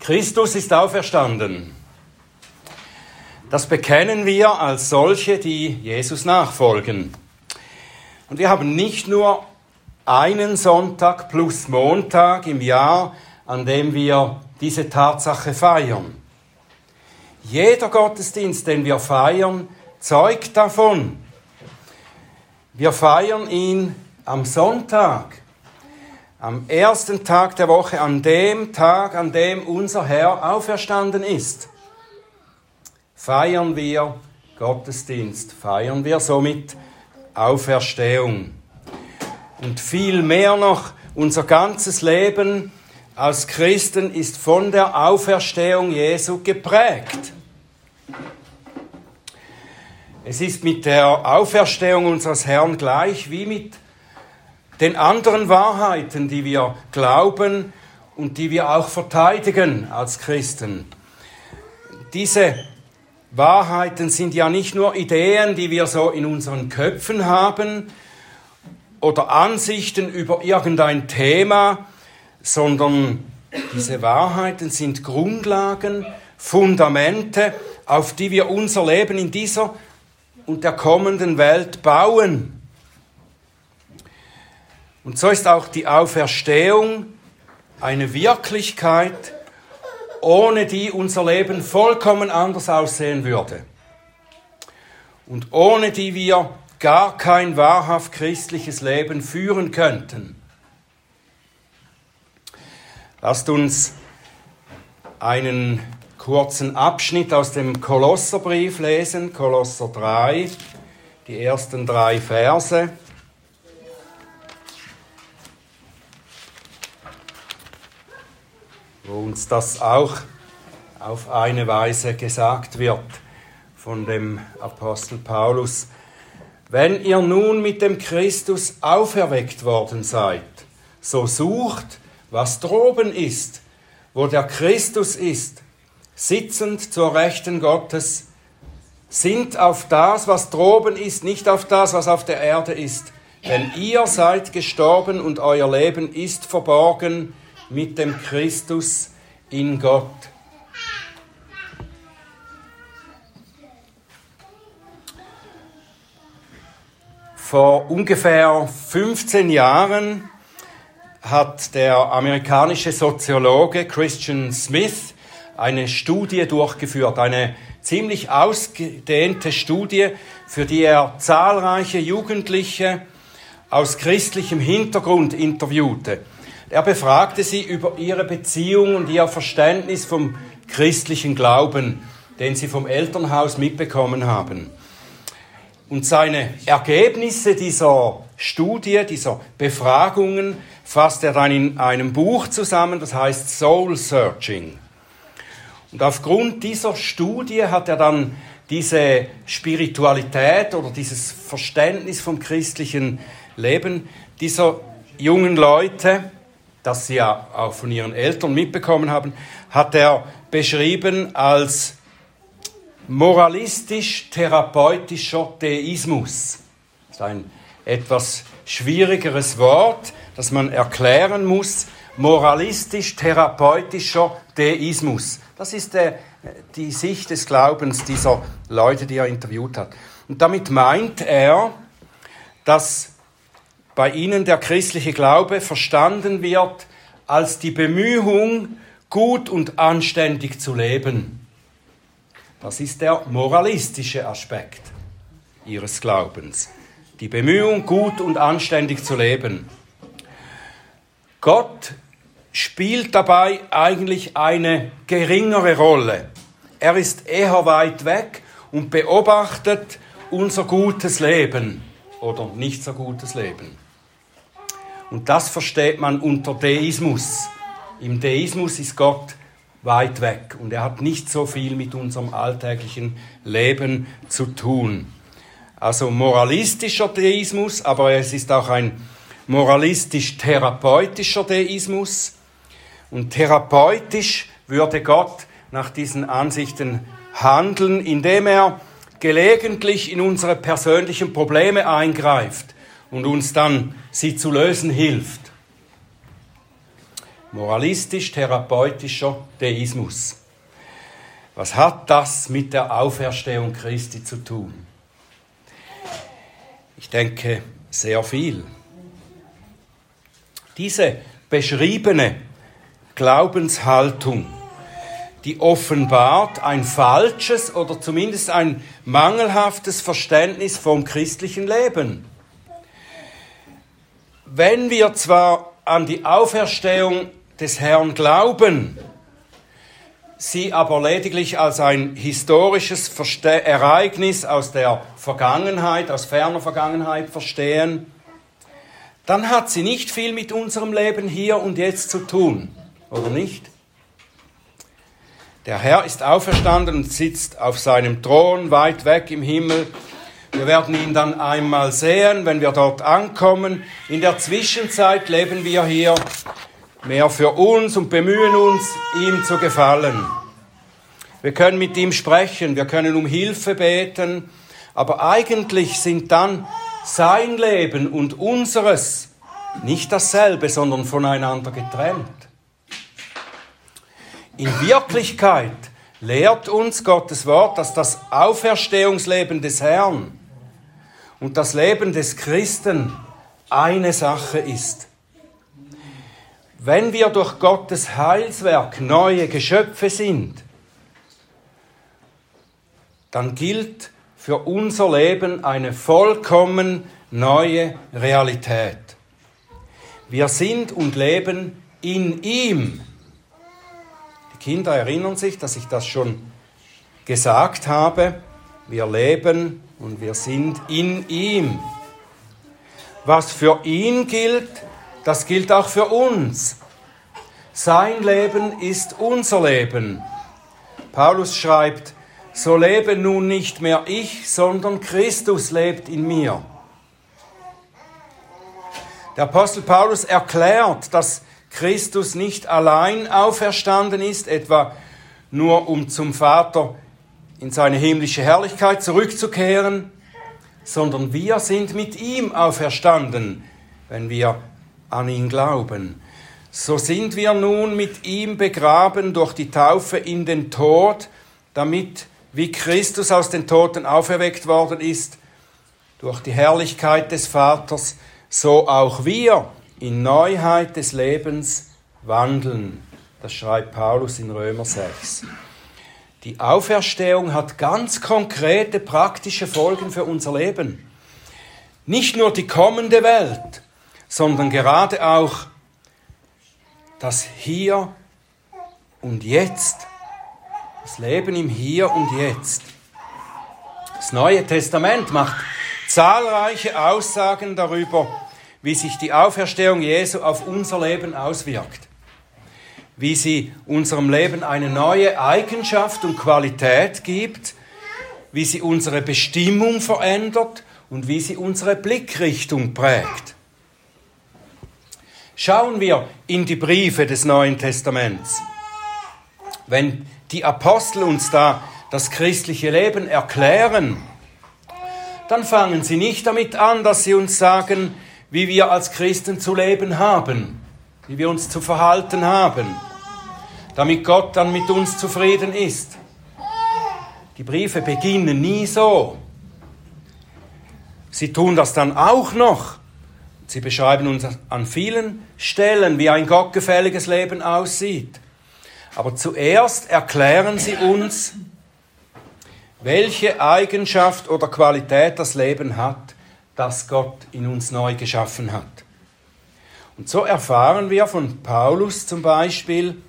Christus ist auferstanden. Das bekennen wir als solche, die Jesus nachfolgen. Und wir haben nicht nur einen Sonntag plus Montag im Jahr, an dem wir diese Tatsache feiern. Jeder Gottesdienst, den wir feiern, zeugt davon. Wir feiern ihn am Sonntag am ersten Tag der Woche, an dem Tag, an dem unser Herr auferstanden ist, feiern wir Gottesdienst, feiern wir somit Auferstehung. Und viel mehr noch, unser ganzes Leben als Christen ist von der Auferstehung Jesu geprägt. Es ist mit der Auferstehung unseres Herrn gleich wie mit den anderen Wahrheiten, die wir glauben und die wir auch verteidigen als Christen. Diese Wahrheiten sind ja nicht nur Ideen, die wir so in unseren Köpfen haben oder Ansichten über irgendein Thema, sondern diese Wahrheiten sind Grundlagen, Fundamente, auf die wir unser Leben in dieser und der kommenden Welt bauen. Und so ist auch die Auferstehung eine Wirklichkeit, ohne die unser Leben vollkommen anders aussehen würde. Und ohne die wir gar kein wahrhaft christliches Leben führen könnten. Lasst uns einen kurzen Abschnitt aus dem Kolosserbrief lesen, Kolosser 3, die ersten drei Verse. Wo uns das auch auf eine Weise gesagt wird von dem Apostel Paulus. Wenn ihr nun mit dem Christus auferweckt worden seid, so sucht, was droben ist, wo der Christus ist, sitzend zur Rechten Gottes, sind auf das, was droben ist, nicht auf das, was auf der Erde ist. Denn ihr seid gestorben und euer Leben ist verborgen mit dem Christus in Gott. Vor ungefähr 15 Jahren hat der amerikanische Soziologe Christian Smith eine Studie durchgeführt, eine ziemlich ausgedehnte Studie, für die er zahlreiche Jugendliche aus christlichem Hintergrund interviewte. Er befragte sie über ihre Beziehung und ihr Verständnis vom christlichen Glauben, den sie vom Elternhaus mitbekommen haben. Und seine Ergebnisse dieser Studie, dieser Befragungen, fasst er dann in einem Buch zusammen, das heißt Soul Searching. Und aufgrund dieser Studie hat er dann diese Spiritualität oder dieses Verständnis vom christlichen Leben dieser jungen Leute das sie ja auch von ihren Eltern mitbekommen haben, hat er beschrieben als moralistisch-therapeutischer Deismus. Das ist ein etwas schwierigeres Wort, das man erklären muss. Moralistisch-therapeutischer Deismus. Das ist der, die Sicht des Glaubens dieser Leute, die er interviewt hat. Und damit meint er, dass bei ihnen der christliche Glaube verstanden wird als die Bemühung, gut und anständig zu leben. Das ist der moralistische Aspekt ihres Glaubens. Die Bemühung, gut und anständig zu leben. Gott spielt dabei eigentlich eine geringere Rolle. Er ist eher weit weg und beobachtet unser gutes Leben oder nicht so gutes Leben. Und das versteht man unter Deismus. Im Deismus ist Gott weit weg und er hat nicht so viel mit unserem alltäglichen Leben zu tun. Also moralistischer Deismus, aber es ist auch ein moralistisch-therapeutischer Deismus. Und therapeutisch würde Gott nach diesen Ansichten handeln, indem er gelegentlich in unsere persönlichen Probleme eingreift und uns dann sie zu lösen hilft. moralistisch-therapeutischer Deismus. Was hat das mit der Auferstehung Christi zu tun? Ich denke, sehr viel. Diese beschriebene Glaubenshaltung, die offenbart ein falsches oder zumindest ein mangelhaftes Verständnis vom christlichen Leben. Wenn wir zwar an die Auferstehung des Herrn glauben, sie aber lediglich als ein historisches Verste Ereignis aus der Vergangenheit, aus ferner Vergangenheit verstehen, dann hat sie nicht viel mit unserem Leben hier und jetzt zu tun, oder nicht? Der Herr ist auferstanden und sitzt auf seinem Thron weit weg im Himmel. Wir werden ihn dann einmal sehen, wenn wir dort ankommen. In der Zwischenzeit leben wir hier mehr für uns und bemühen uns, ihm zu gefallen. Wir können mit ihm sprechen, wir können um Hilfe beten, aber eigentlich sind dann sein Leben und unseres nicht dasselbe, sondern voneinander getrennt. In Wirklichkeit lehrt uns Gottes Wort, dass das Auferstehungsleben des Herrn und das Leben des Christen eine Sache ist. Wenn wir durch Gottes Heilswerk neue Geschöpfe sind, dann gilt für unser Leben eine vollkommen neue Realität. Wir sind und leben in ihm. Die Kinder erinnern sich, dass ich das schon gesagt habe. Wir leben und wir sind in ihm. Was für ihn gilt, das gilt auch für uns. Sein Leben ist unser Leben. Paulus schreibt, so lebe nun nicht mehr ich, sondern Christus lebt in mir. Der Apostel Paulus erklärt, dass Christus nicht allein auferstanden ist, etwa nur um zum Vater in seine himmlische Herrlichkeit zurückzukehren, sondern wir sind mit ihm auferstanden, wenn wir an ihn glauben. So sind wir nun mit ihm begraben durch die Taufe in den Tod, damit, wie Christus aus den Toten auferweckt worden ist, durch die Herrlichkeit des Vaters, so auch wir in Neuheit des Lebens wandeln. Das schreibt Paulus in Römer 6. Die Auferstehung hat ganz konkrete praktische Folgen für unser Leben. Nicht nur die kommende Welt, sondern gerade auch das Hier und Jetzt. Das Leben im Hier und Jetzt. Das Neue Testament macht zahlreiche Aussagen darüber, wie sich die Auferstehung Jesu auf unser Leben auswirkt. Wie sie unserem Leben eine neue Eigenschaft und Qualität gibt, wie sie unsere Bestimmung verändert und wie sie unsere Blickrichtung prägt. Schauen wir in die Briefe des Neuen Testaments. Wenn die Apostel uns da das christliche Leben erklären, dann fangen sie nicht damit an, dass sie uns sagen, wie wir als Christen zu leben haben, wie wir uns zu verhalten haben, damit Gott dann mit uns zufrieden ist. Die Briefe beginnen nie so. Sie tun das dann auch noch Sie beschreiben uns an vielen Stellen, wie ein gottgefälliges Leben aussieht. Aber zuerst erklären sie uns, welche Eigenschaft oder Qualität das Leben hat, das Gott in uns neu geschaffen hat. Und so erfahren wir von Paulus zum Beispiel,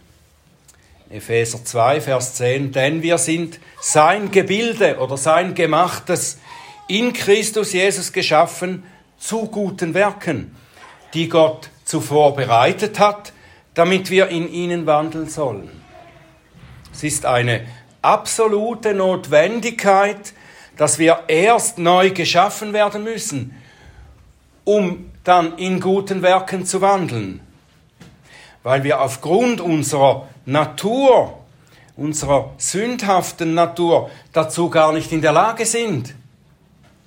Epheser 2, Vers 10, denn wir sind sein Gebilde oder sein Gemachtes in Christus Jesus geschaffen, zu guten Werken, die Gott zuvor bereitet hat, damit wir in ihnen wandeln sollen. Es ist eine absolute Notwendigkeit, dass wir erst neu geschaffen werden müssen, um dann in guten Werken zu wandeln. Weil wir aufgrund unserer Natur, unserer sündhaften Natur, dazu gar nicht in der Lage sind,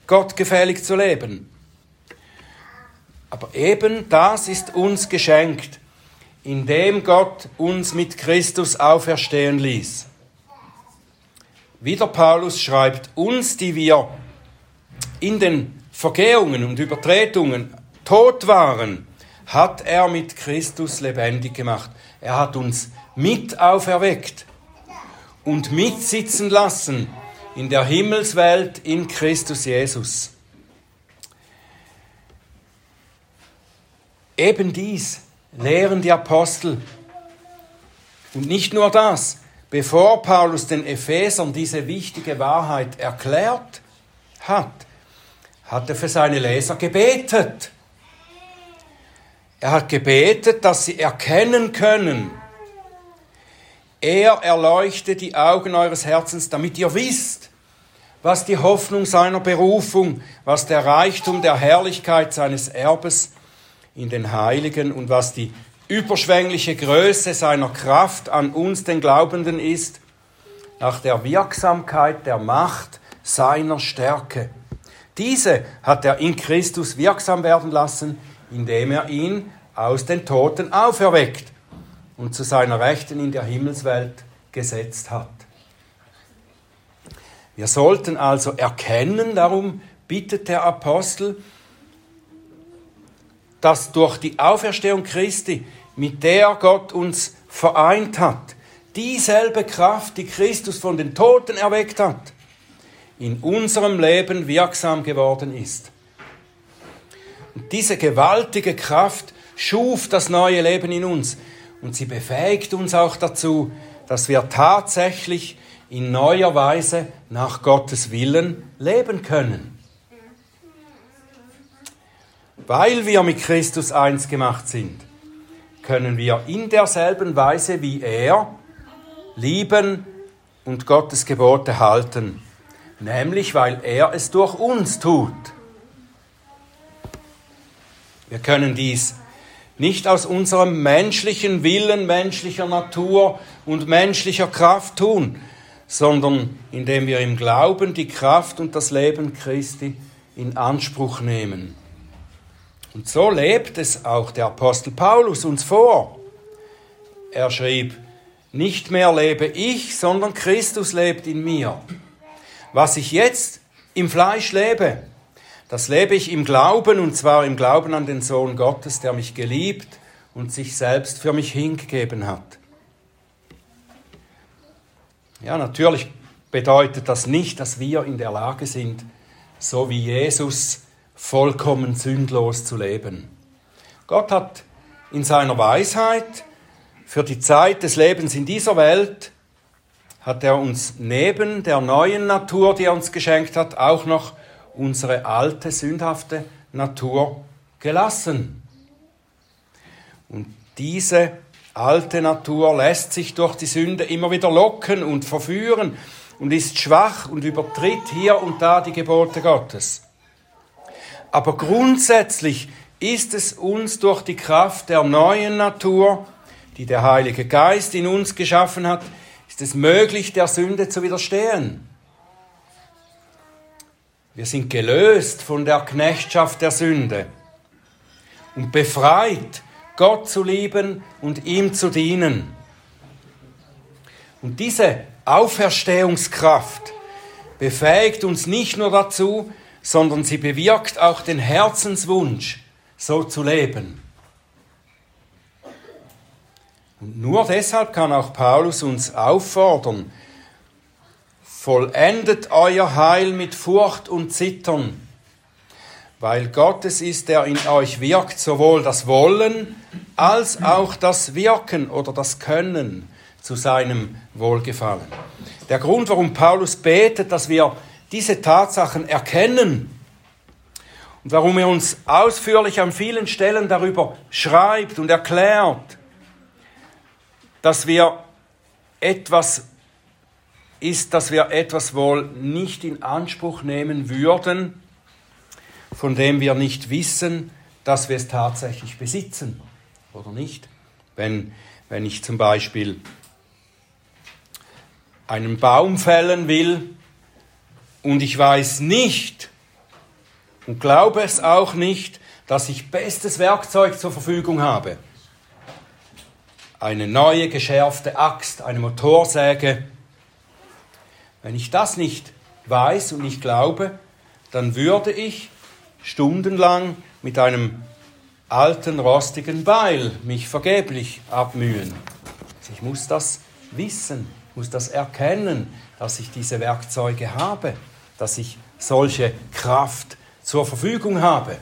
Gott gefällig zu leben. Aber eben das ist uns geschenkt. indem Gott uns mit Christus auferstehen ließ. Wieder Paulus schreibt, uns, die wir in den Vergehungen und Übertretungen tot waren, hat er mit Christus lebendig gemacht. Er hat uns mit auferweckt und mitsitzen lassen in der Himmelswelt in Christus Jesus. Eben dies lehren die Apostel. Und nicht nur das, bevor Paulus den Ephesern diese wichtige Wahrheit erklärt hat, hat er für seine Leser gebetet. Er hat gebetet, dass sie erkennen können. Er erleuchte die Augen eures Herzens, damit ihr wisst, was die Hoffnung seiner Berufung, was der Reichtum der Herrlichkeit seines Erbes in den Heiligen und was die überschwängliche Größe seiner Kraft an uns, den Glaubenden, ist, nach der Wirksamkeit der Macht seiner Stärke. Diese hat er in Christus wirksam werden lassen, indem er ihn aus den Toten auferweckt und zu seiner Rechten in der Himmelswelt gesetzt hat. Wir sollten also erkennen, darum bittet der Apostel, dass durch die Auferstehung Christi, mit der Gott uns vereint hat, dieselbe Kraft, die Christus von den Toten erweckt hat, in unserem Leben wirksam geworden ist. Und diese gewaltige Kraft schuf das neue Leben in uns. Und sie befähigt uns auch dazu, dass wir tatsächlich in neuer Weise nach Gottes Willen leben können. Weil wir mit Christus eins gemacht sind, können wir in derselben Weise wie er lieben und Gottes Gebote halten, nämlich weil er es durch uns tut. Wir können dies nicht aus unserem menschlichen Willen, menschlicher Natur und menschlicher Kraft tun, sondern indem wir im Glauben die Kraft und das Leben Christi in Anspruch nehmen. Und so lebt es auch der Apostel Paulus uns vor. Er schrieb, nicht mehr lebe ich, sondern Christus lebt in mir. Was ich jetzt im Fleisch lebe, das lebe ich im Glauben, und zwar im Glauben an den Sohn Gottes, der mich geliebt und sich selbst für mich hingegeben hat. Ja, natürlich bedeutet das nicht, dass wir in der Lage sind, so wie Jesus vollkommen sündlos zu leben. Gott hat in seiner Weisheit für die Zeit des Lebens in dieser Welt hat er uns neben der neuen Natur, die er uns geschenkt hat, auch noch unsere alte, sündhafte Natur gelassen. Und diese alte Natur lässt sich durch die Sünde immer wieder locken und verführen und ist schwach und übertritt hier und da die Gebote Gottes. Aber grundsätzlich ist es uns durch die Kraft der neuen Natur, die der Heilige Geist in uns geschaffen hat, ist es möglich, der Sünde zu widerstehen. Wir sind gelöst von der Knechtschaft der Sünde und befreit, Gott zu lieben und ihm zu dienen. Und diese Auferstehungskraft befähigt uns nicht nur dazu, sondern sie bewirkt auch den Herzenswunsch, so zu leben. Und nur deshalb kann auch Paulus uns auffordern, vollendet euer Heil mit Furcht und Zittern, weil Gott es ist, der in euch wirkt, sowohl das Wollen als auch das Wirken oder das Können zu seinem Wohlgefallen. Der Grund, warum Paulus betet, dass wir diese Tatsachen erkennen und warum er uns ausführlich an vielen Stellen darüber schreibt und erklärt, dass wir etwas ist, dass wir etwas wohl nicht in Anspruch nehmen würden, von dem wir nicht wissen, dass wir es tatsächlich besitzen, oder nicht? Wenn, wenn ich zum Beispiel einen Baum fällen will, und ich weiß nicht und glaube es auch nicht, dass ich bestes Werkzeug zur Verfügung habe. eine neue geschärfte Axt, eine Motorsäge. Wenn ich das nicht weiß und nicht glaube, dann würde ich stundenlang mit einem alten rostigen Beil mich vergeblich abmühen. Also ich muss das wissen, muss das erkennen, dass ich diese Werkzeuge habe, dass ich solche Kraft zur Verfügung habe.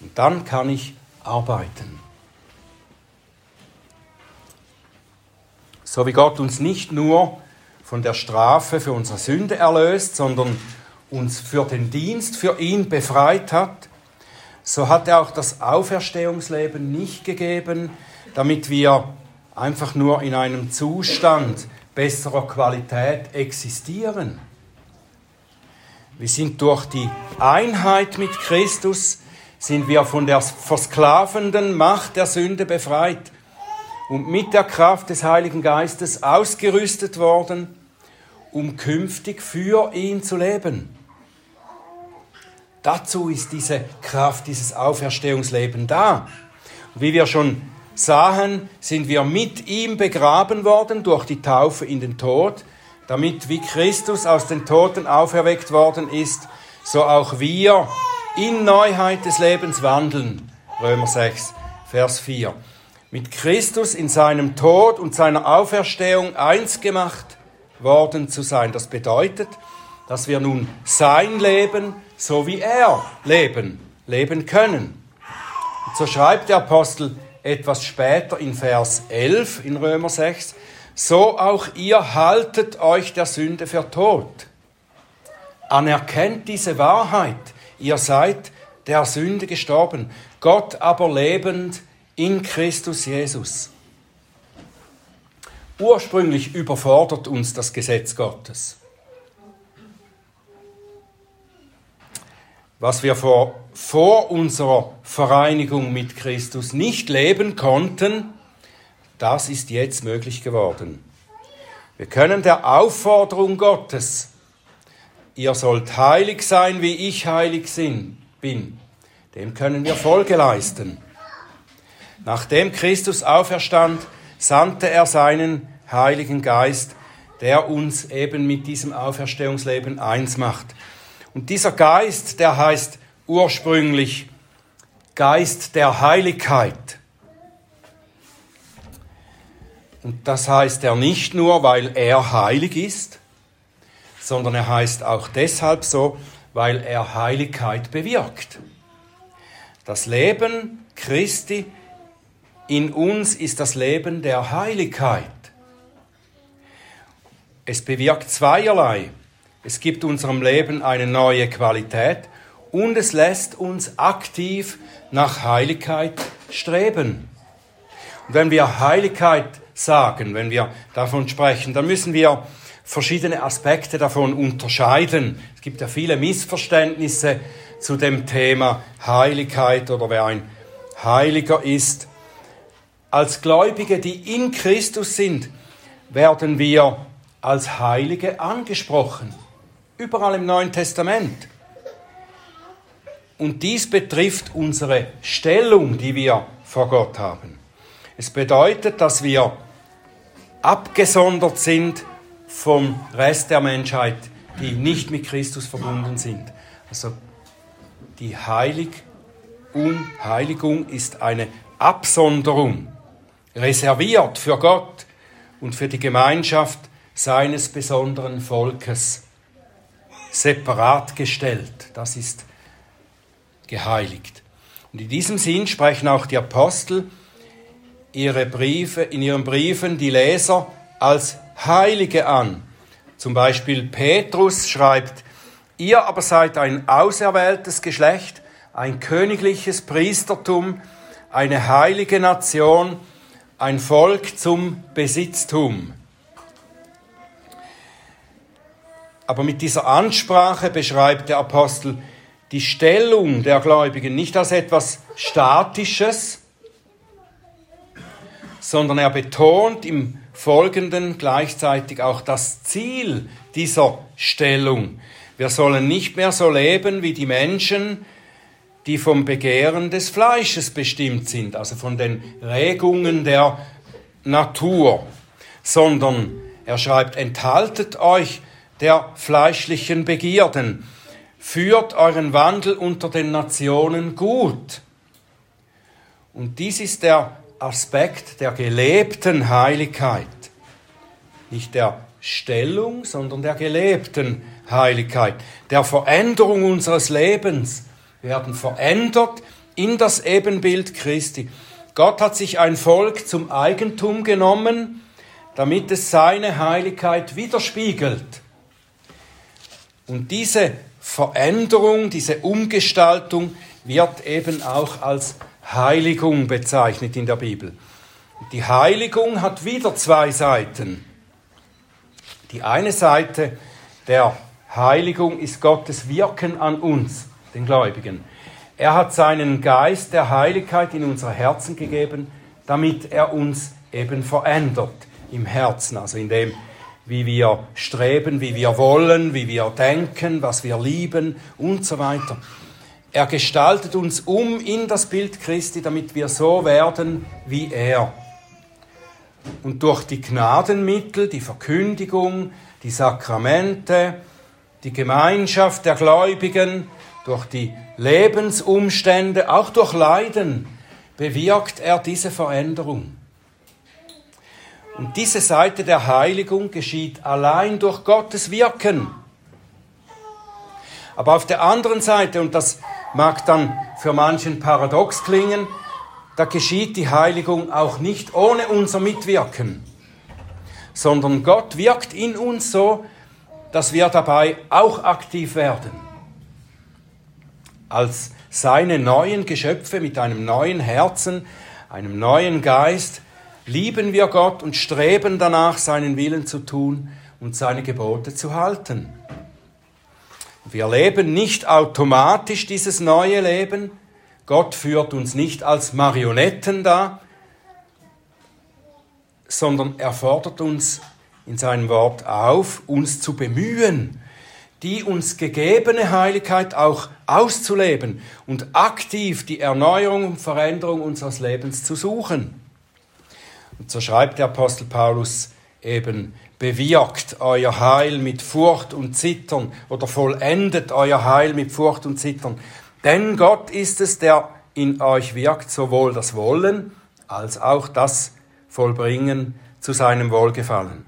Und dann kann ich arbeiten. So wie Gott uns nicht nur von der Strafe für unsere Sünde erlöst, sondern uns für den Dienst für ihn befreit hat, so hat er auch das Auferstehungsleben nicht gegeben, damit wir einfach nur in einem Zustand besserer Qualität existieren. Wir sind durch die Einheit mit Christus, sind wir von der versklavenden Macht der Sünde befreit und mit der Kraft des Heiligen Geistes ausgerüstet worden, um künftig für ihn zu leben. Dazu ist diese Kraft, dieses Auferstehungsleben da. wie wir schon sahen, sind wir mit ihm begraben worden durch die Taufe in den Tod, damit wie Christus aus den Toten auferweckt worden ist, so auch wir in Neuheit des Lebens wandeln. Römer 6, Vers 4. Mit Christus in seinem Tod und seiner Auferstehung eins gemacht worden zu sein. Das bedeutet, dass wir nun sein Leben so wie er leben, leben können. Und so schreibt der Apostel etwas später in Vers 11 in Römer 6, so auch ihr haltet euch der Sünde für tot. Anerkennt diese Wahrheit, ihr seid der Sünde gestorben, Gott aber lebend in Christus Jesus. Ursprünglich überfordert uns das Gesetz Gottes. was wir vor, vor unserer Vereinigung mit Christus nicht leben konnten, das ist jetzt möglich geworden. Wir können der Aufforderung Gottes, ihr sollt heilig sein, wie ich heilig bin, dem können wir Folge leisten. Nachdem Christus auferstand, sandte er seinen Heiligen Geist, der uns eben mit diesem Auferstehungsleben eins macht. Und dieser Geist, der heißt ursprünglich Geist der Heiligkeit. Und das heißt er nicht nur, weil er heilig ist, sondern er heißt auch deshalb so, weil er Heiligkeit bewirkt. Das Leben Christi in uns ist das Leben der Heiligkeit. Es bewirkt zweierlei. Es gibt unserem Leben eine neue Qualität und es lässt uns aktiv nach Heiligkeit streben. Und wenn wir Heiligkeit sagen, wenn wir davon sprechen, dann müssen wir verschiedene Aspekte davon unterscheiden. Es gibt ja viele Missverständnisse zu dem Thema Heiligkeit oder wer ein Heiliger ist. Als Gläubige, die in Christus sind, werden wir als Heilige angesprochen. Überall im Neuen Testament. Und dies betrifft unsere Stellung, die wir vor Gott haben. Es bedeutet, dass wir abgesondert sind vom Rest der Menschheit, die nicht mit Christus verbunden sind. Also die Heiligung, Heiligung ist eine Absonderung, reserviert für Gott und für die Gemeinschaft seines besonderen Volkes separat gestellt. Das ist geheiligt. Und in diesem Sinn sprechen auch die Apostel ihre Briefe, in ihren Briefen die Leser als Heilige an. Zum Beispiel Petrus schreibt, ihr aber seid ein auserwähltes Geschlecht, ein königliches Priestertum, eine heilige Nation, ein Volk zum Besitztum. Aber mit dieser Ansprache beschreibt der Apostel die Stellung der Gläubigen nicht als etwas Statisches, sondern er betont im Folgenden gleichzeitig auch das Ziel dieser Stellung. Wir sollen nicht mehr so leben wie die Menschen, die vom Begehren des Fleisches bestimmt sind, also von den Regungen der Natur, sondern er schreibt, enthaltet euch der fleischlichen Begierden, führt euren Wandel unter den Nationen gut. Und dies ist der Aspekt der gelebten Heiligkeit. Nicht der Stellung, sondern der gelebten Heiligkeit, der Veränderung unseres Lebens. Wir werden verändert in das Ebenbild Christi. Gott hat sich ein Volk zum Eigentum genommen, damit es seine Heiligkeit widerspiegelt. Und diese Veränderung, diese Umgestaltung wird eben auch als Heiligung bezeichnet in der Bibel. Die Heiligung hat wieder zwei Seiten. Die eine Seite der Heiligung ist Gottes Wirken an uns, den Gläubigen. Er hat seinen Geist der Heiligkeit in unser Herzen gegeben, damit er uns eben verändert im Herzen, also in dem, wie wir streben, wie wir wollen, wie wir denken, was wir lieben und so weiter. Er gestaltet uns um in das Bild Christi, damit wir so werden wie er. Und durch die Gnadenmittel, die Verkündigung, die Sakramente, die Gemeinschaft der Gläubigen, durch die Lebensumstände, auch durch Leiden, bewirkt er diese Veränderung. Und diese Seite der Heiligung geschieht allein durch Gottes Wirken. Aber auf der anderen Seite, und das mag dann für manchen paradox klingen, da geschieht die Heiligung auch nicht ohne unser Mitwirken, sondern Gott wirkt in uns so, dass wir dabei auch aktiv werden. Als seine neuen Geschöpfe mit einem neuen Herzen, einem neuen Geist, lieben wir Gott und streben danach, seinen Willen zu tun und seine Gebote zu halten. Wir leben nicht automatisch dieses neue Leben. Gott führt uns nicht als Marionetten da, sondern er fordert uns in seinem Wort auf, uns zu bemühen, die uns gegebene Heiligkeit auch auszuleben und aktiv die Erneuerung und Veränderung unseres Lebens zu suchen. Und so schreibt der Apostel Paulus eben, bewirkt euer Heil mit Furcht und Zittern oder vollendet euer Heil mit Furcht und Zittern. Denn Gott ist es, der in euch wirkt, sowohl das Wollen als auch das Vollbringen zu seinem Wohlgefallen.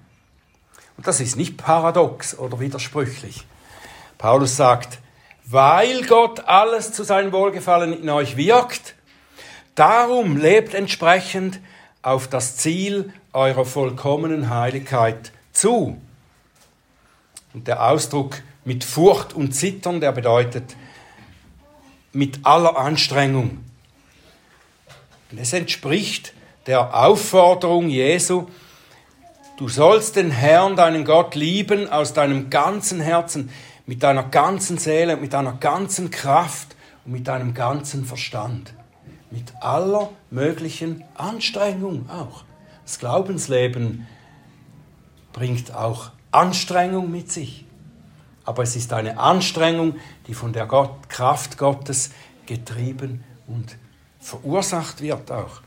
Und das ist nicht paradox oder widersprüchlich. Paulus sagt, weil Gott alles zu seinem Wohlgefallen in euch wirkt, darum lebt entsprechend auf das Ziel eurer vollkommenen Heiligkeit zu. Und der Ausdruck mit Furcht und Zittern, der bedeutet mit aller Anstrengung. Und es entspricht der Aufforderung Jesu, du sollst den Herrn, deinen Gott, lieben aus deinem ganzen Herzen, mit deiner ganzen Seele, mit deiner ganzen Kraft und mit deinem ganzen Verstand mit aller möglichen Anstrengung auch. Das Glaubensleben bringt auch Anstrengung mit sich. Aber es ist eine Anstrengung, die von der Gott, Kraft Gottes getrieben und verursacht wird auch.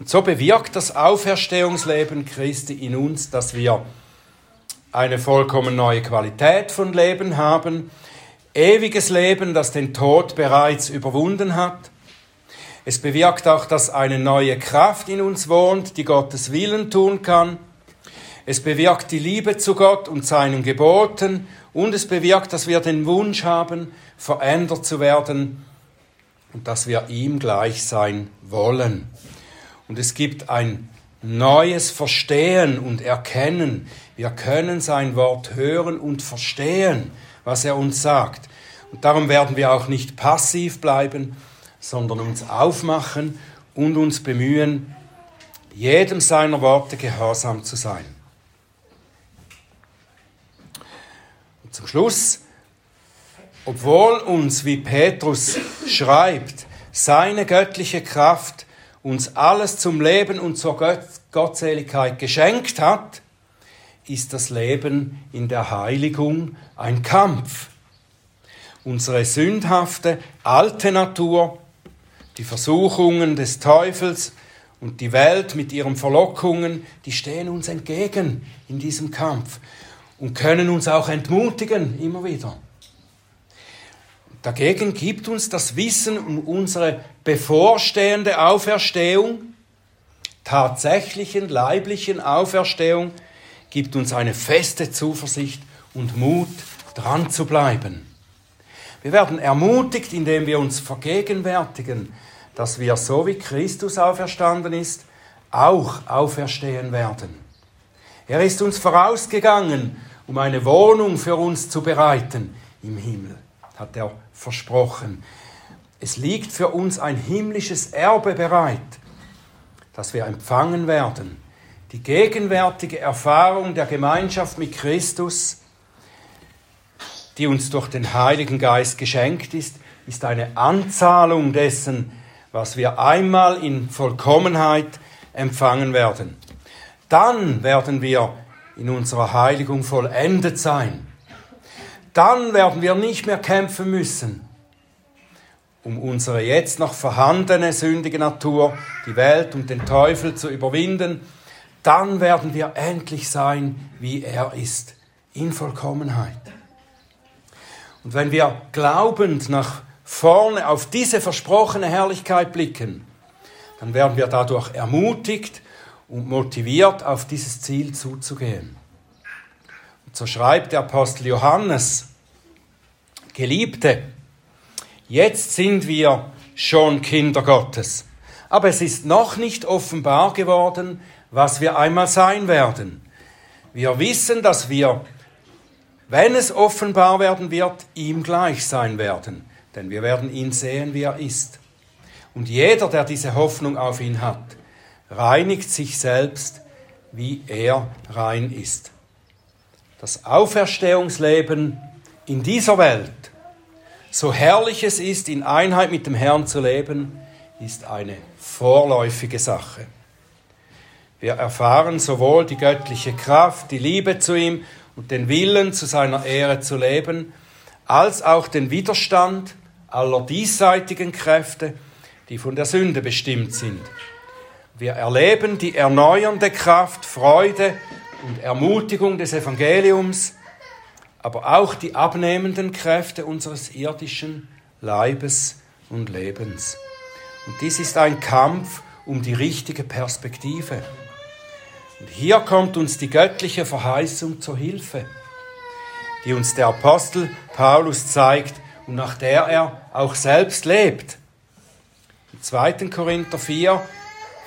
Und so bewirkt das Auferstehungsleben Christi in uns, dass wir eine vollkommen neue Qualität von Leben haben, ewiges Leben, das den Tod bereits überwunden hat, es bewirkt auch, dass eine neue Kraft in uns wohnt, die Gottes Willen tun kann. Es bewirkt die Liebe zu Gott und seinen Geboten und es bewirkt, dass wir den Wunsch haben, verändert zu werden und dass wir ihm gleich sein wollen. Und es gibt ein neues Verstehen und Erkennen. Wir können sein Wort hören und verstehen, was er uns sagt. Und darum werden wir auch nicht passiv bleiben, sondern uns aufmachen und uns bemühen, jedem seiner Worte gehorsam zu sein. Und zum Schluss, obwohl uns, wie Petrus schreibt, seine göttliche Kraft uns alles zum Leben und zur Gottseligkeit geschenkt hat, ist das Leben in der Heiligung ein Kampf. Unsere sündhafte alte Natur die Versuchungen des Teufels und die Welt mit ihren Verlockungen, die stehen uns entgegen in diesem Kampf und können uns auch entmutigen immer wieder. Dagegen gibt uns das Wissen um unsere bevorstehende Auferstehung, tatsächlichen leiblichen Auferstehung, gibt uns eine feste Zuversicht und Mut, dran zu bleiben. Wir werden ermutigt, indem wir uns vergegenwärtigen, dass wir, so wie Christus auferstanden ist, auch auferstehen werden. Er ist uns vorausgegangen, um eine Wohnung für uns zu bereiten im Himmel hat er versprochen. Es liegt für uns ein himmlisches Erbe bereit, das wir empfangen werden. Die gegenwärtige Erfahrung der Gemeinschaft mit Christus, die uns durch den Heiligen Geist geschenkt ist, ist eine Anzahlung dessen, was wir einmal in Vollkommenheit empfangen werden. Dann werden wir in unserer Heiligung vollendet sein. Dann werden wir nicht mehr kämpfen müssen, um unsere jetzt noch vorhandene sündige Natur, die Welt und den Teufel zu überwinden. Dann werden wir endlich sein, wie er ist, in Vollkommenheit. Und wenn wir glaubend nach vorne auf diese versprochene Herrlichkeit blicken, dann werden wir dadurch ermutigt und motiviert, auf dieses Ziel zuzugehen. So schreibt der Apostel Johannes, Geliebte, jetzt sind wir schon Kinder Gottes, aber es ist noch nicht offenbar geworden, was wir einmal sein werden. Wir wissen, dass wir, wenn es offenbar werden wird, ihm gleich sein werden, denn wir werden ihn sehen, wie er ist. Und jeder, der diese Hoffnung auf ihn hat, reinigt sich selbst, wie er rein ist. Das Auferstehungsleben in dieser Welt, so herrlich es ist, in Einheit mit dem Herrn zu leben, ist eine vorläufige Sache. Wir erfahren sowohl die göttliche Kraft, die Liebe zu ihm und den Willen, zu seiner Ehre zu leben, als auch den Widerstand aller diesseitigen Kräfte, die von der Sünde bestimmt sind. Wir erleben die erneuernde Kraft, Freude und Ermutigung des Evangeliums, aber auch die abnehmenden Kräfte unseres irdischen Leibes und Lebens. Und dies ist ein Kampf um die richtige Perspektive. Und hier kommt uns die göttliche Verheißung zur Hilfe, die uns der Apostel Paulus zeigt und nach der er auch selbst lebt. Im 2. Korinther 4,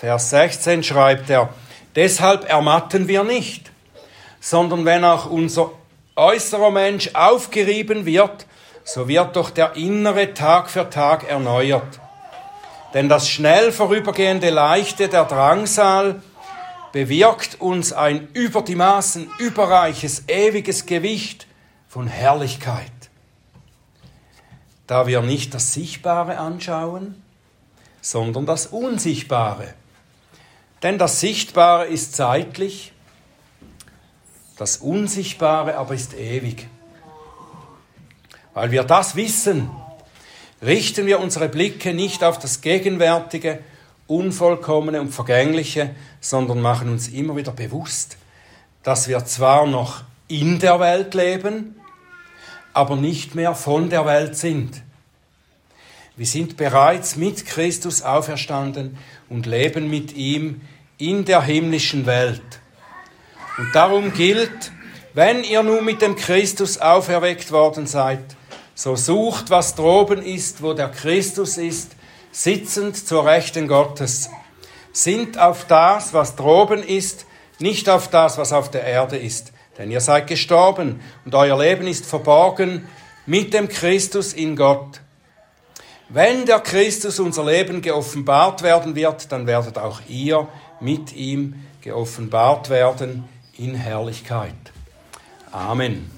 Vers 16 schreibt er, Deshalb ermatten wir nicht, sondern wenn auch unser äußerer Mensch aufgerieben wird, so wird doch der innere Tag für Tag erneuert. Denn das schnell vorübergehende Leichte der Drangsal bewirkt uns ein über die Maßen überreiches, ewiges Gewicht von Herrlichkeit. Da wir nicht das Sichtbare anschauen, sondern das Unsichtbare. Denn das Sichtbare ist zeitlich, das Unsichtbare aber ist ewig. Weil wir das wissen, richten wir unsere Blicke nicht auf das Gegenwärtige, Unvollkommene und Vergängliche, sondern machen uns immer wieder bewusst, dass wir zwar noch in der Welt leben, aber nicht mehr von der Welt sind. Wir sind bereits mit Christus auferstanden und leben mit ihm in der himmlischen Welt. Und darum gilt, wenn ihr nun mit dem Christus auferweckt worden seid, so sucht, was droben ist, wo der Christus ist, sitzend zur Rechten Gottes. Sind auf das, was droben ist, nicht auf das, was auf der Erde ist. Denn ihr seid gestorben und euer Leben ist verborgen mit dem Christus in Gott. Wenn der Christus unser Leben geoffenbart werden wird, dann werdet auch ihr mit ihm geoffenbart werden in Herrlichkeit. Amen.